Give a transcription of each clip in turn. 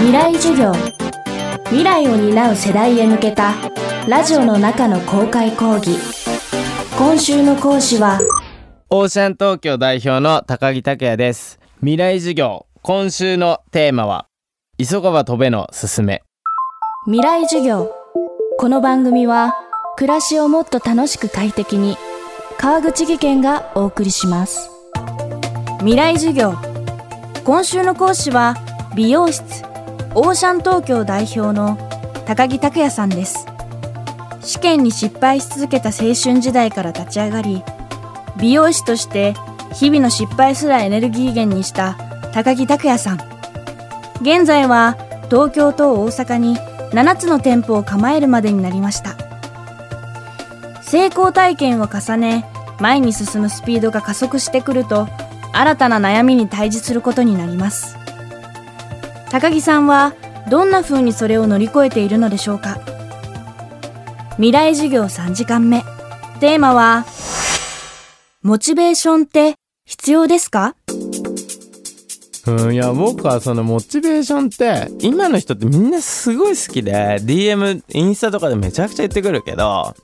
未来授業。未来を担う世代へ向けたラジオの中の公開講義。今週の講師はオーシャン東京代表の高木拓也です。未来授業今週のテーマは急がば飛べのすすめ。未来授業。この番組は暮らしをもっと楽しく快適に川口義賢がお送りします。未来授業。今週の講師は美容室オーシャン東京代表の高木拓也さんです。試験に失敗し続けた青春時代から立ち上がり美容師として日々の失敗すらエネルギー源にした高木拓也さん。現在は東京と大阪に7つの店舗を構えるまでになりました。成功体験を重ね前に進むスピードが加速してくると新たな悩みに対峙することになります。高木さんはどんな風にそれを乗り越えているのでしょうか？未来授業3時間目。テーマはモチベーションって必要ですか？うんいや僕はそのモチベーションって今の人ってみんなすごい好きで DM インスタとかでめちゃくちゃ言ってくるけど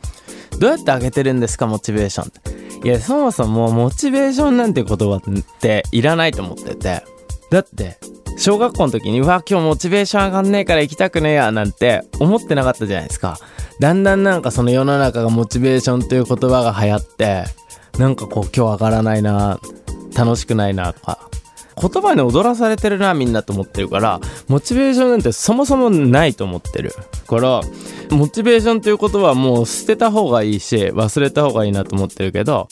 どうやって上げてるんですか？モチベーションって。いやそもそもモチベーションなんて言葉っていらないと思ってて。だって小学校の時にうわ今日モチベーション上がんねえから行きたくねえやなんて思ってなかったじゃないですか。だんだんなんかその世の中がモチベーションという言葉が流行ってなんかこう今日上がらないな楽しくないなとか言葉に踊らされてるなみんなと思ってるからモチベーションなんてそもそもないと思ってる。からモチベーションという言葉はもう捨てた方がいいし忘れた方がいいなと思ってるけど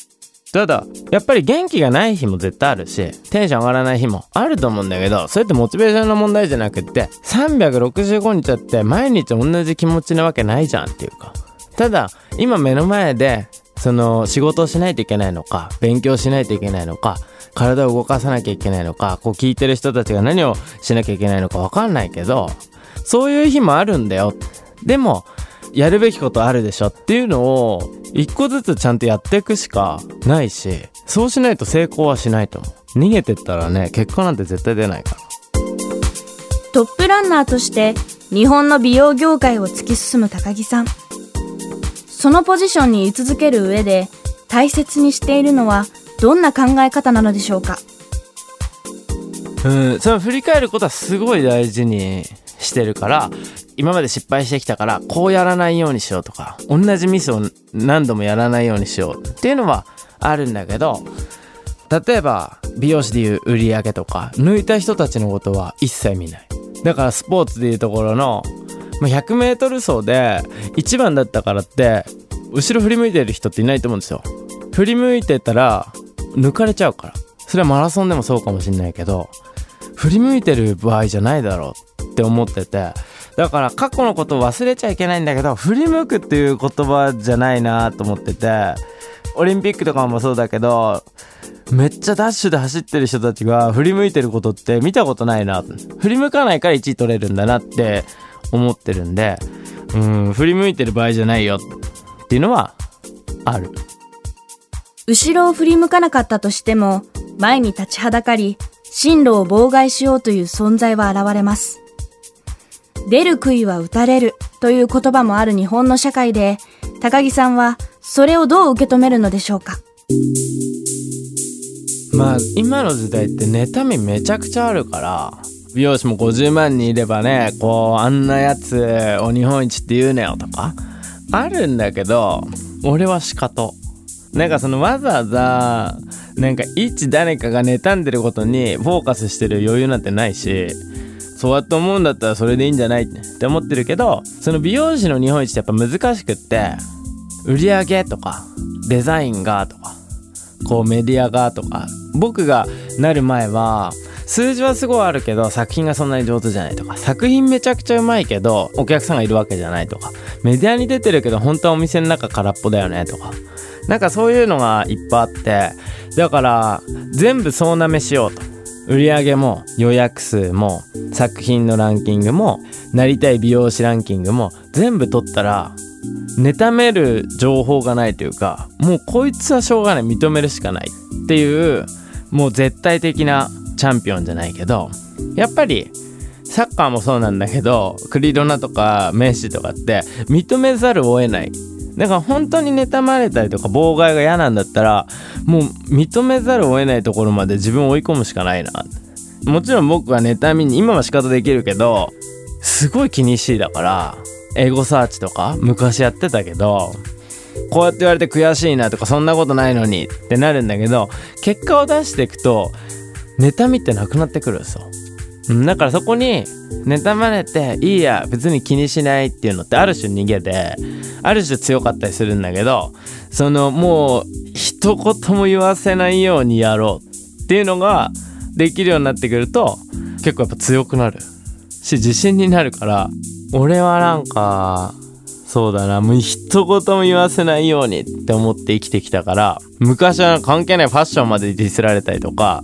ただやっぱり元気がない日も絶対あるしテンション上がらない日もあると思うんだけどそれってモチベーションの問題じゃなくって365日だって毎日同じ気持ちなわけないじゃんっていうか。ただ今目の前でその仕事をしないといけないのか勉強しないといけないのか体を動かさなきゃいけないのかこう聞いてる人たちが何をしなきゃいけないのか分かんないけどそういう日もあるんだよ。でもやるべきことあるでしょっていうのを一個ずつちゃんとやっていくしかないしそうしないと成功はしないと思う。逃げてったらね結果なんて絶対出ないから。トップランナーとして日本の美容業界を突き進む高木さん。そのポジションに居続ける上で大切にしているのはどんな考え方なのでしょうか？うんその振り返ることはすごい大事にしてるから今まで失敗してきたからこうやらないようにしようとか同じミスを何度もやらないようにしようっていうのはあるんだけど例えば美容師でいう売り上げとか抜いた人たちのことは一切見ない。だからスポーツでいうところの 100m 走で1番だったからって後ろ振り向いてる人っていないと思うんですよ。振り向いてたら抜かれちゃうから。それはマラソンでもそうかもしんないけど振り向いてる場合じゃないだろうって思っててだから過去のことを忘れちゃいけないんだけど振り向くっていう言葉じゃないなと思っててオリンピックとかもそうだけどめっちゃダッシュで走ってる人たちが振り向いてることって見たことないな。振り向かないから1位取れるんだなって思ってるんでうん振り向いてる場合じゃないよ。っていうのはある。後ろを振り向かなかったとしても前に立ちはだかり進路を妨害しようという存在は現れます。出る杭は打たれるという言葉もある日本の社会で高木さんはそれをどう受け止めるのでしょうか？まあ今の時代って妬みめちゃくちゃあるから美容師も50万人いればねこうあんなやつを日本一って言うなよとかあるんだけど俺は仕方。なんかそのわざわざなんか一誰かが妬んでることにフォーカスしてる余裕なんてないしそうやって思うんだったらそれでいいんじゃないって思ってるけどその美容師の日本一ってやっぱ難しくって売り上げとかデザインがとかこうメディアがとか僕がなる前は数字はすごいあるけど作品がそんなに上手じゃないとか作品めちゃくちゃうまいけどお客さんがいるわけじゃないとかメディアに出てるけど本当はお店の中空っぽだよねとかなんかそういうのがいっぱいあってだから全部総なめしようと。売り上げも予約数も作品のランキングもなりたい美容師ランキングも全部取ったら妬める情報がないというかもうこいつはしょうがない認めるしかないっていうもう絶対的なチャンピオンじゃないけどやっぱりサッカーもそうなんだけどクリロナとかメッシとかって認めざるを得ない。だから本当に妬まれたりとか妨害が嫌なんだったらもう認めざるを得ないところまで自分を追い込むしかないな。もちろん僕は妬みに今は仕方できるけどすごい気にしいだからエゴサーチとか昔やってたけどこうやって言われて悔しいなとかそんなことないのにってなるんだけど結果を出していくと妬みってなくなってくるんですよ。だからそこに妬まれていいや別に気にしないっていうのってある種逃げである種強かったりするんだけどそのもう一言も言わせないようにやろうっていうのができるようになってくると結構やっぱ強くなる。し自信になるから俺はなんかそうだなもう一言も言わせないようにって思って生きてきたから昔は関係ないファッションまでディスられたりとか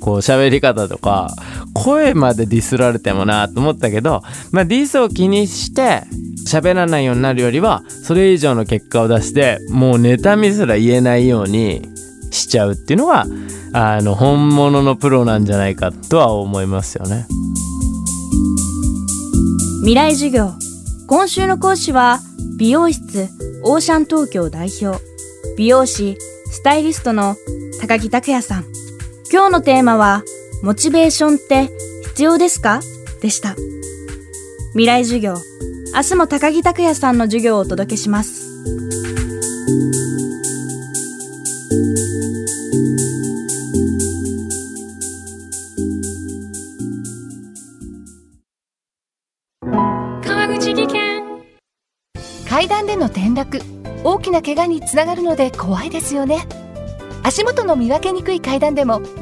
こう喋り方とか声までディスられてもなと思ったけどまあディスを気にして喋らないようになるよりはそれ以上の結果を出してもう妬みすら言えないようにしちゃうっていうのがあの本物のプロなんじゃないかとは思いますよね。未来授業。今週の講師は美容室オーシャン東京代表。美容師スタイリストの高木拓也さん。今日のテーマはモチベーションって必要ですか？でした。未来授業。明日も高木拓也さんの授業をお届けします。川口技研。階段での転落。大きな怪我につながるので怖いですよね。足元の見分けにくい階段でも